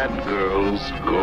bad girls go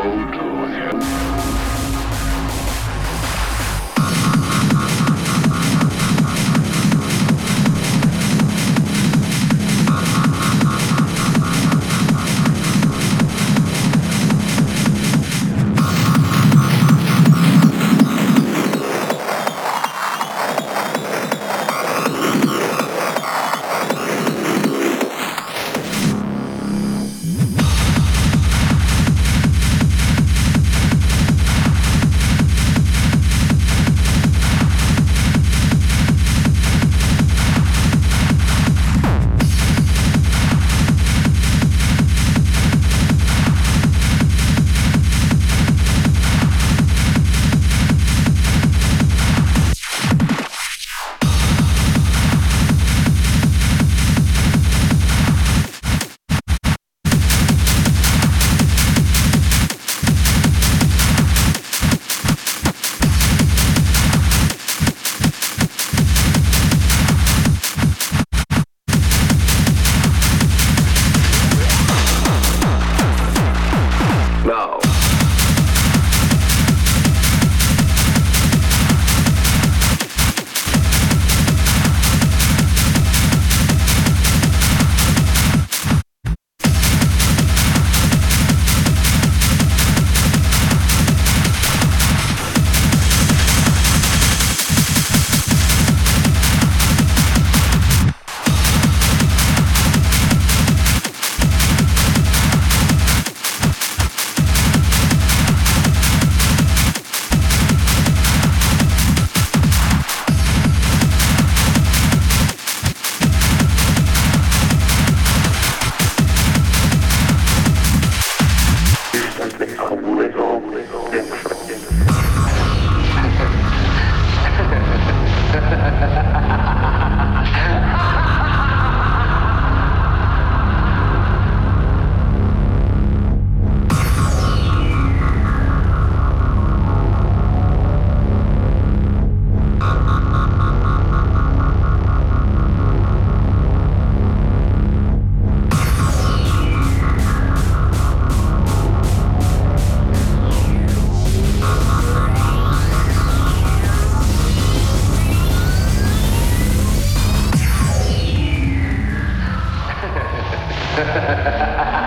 Ha ha ha ha ha ha!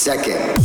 Second.